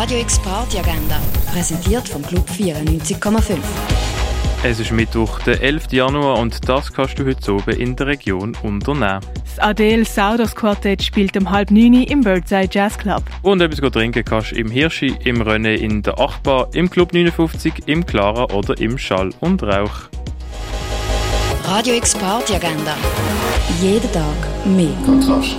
Radio X Party Agenda, präsentiert vom Club 94,5. Es ist Mittwoch, der 11. Januar und das kannst du heute oben in der Region unternehmen. Das Adele Saudos Quartett spielt um halb neun im Birdside Jazz Club. Und etwas trinken kannst du im Hirschi, im René in der Achtbar, im Club 59, im Clara oder im Schall und Rauch. Radio X Party Agenda. Jeden Tag mehr. Kontrast.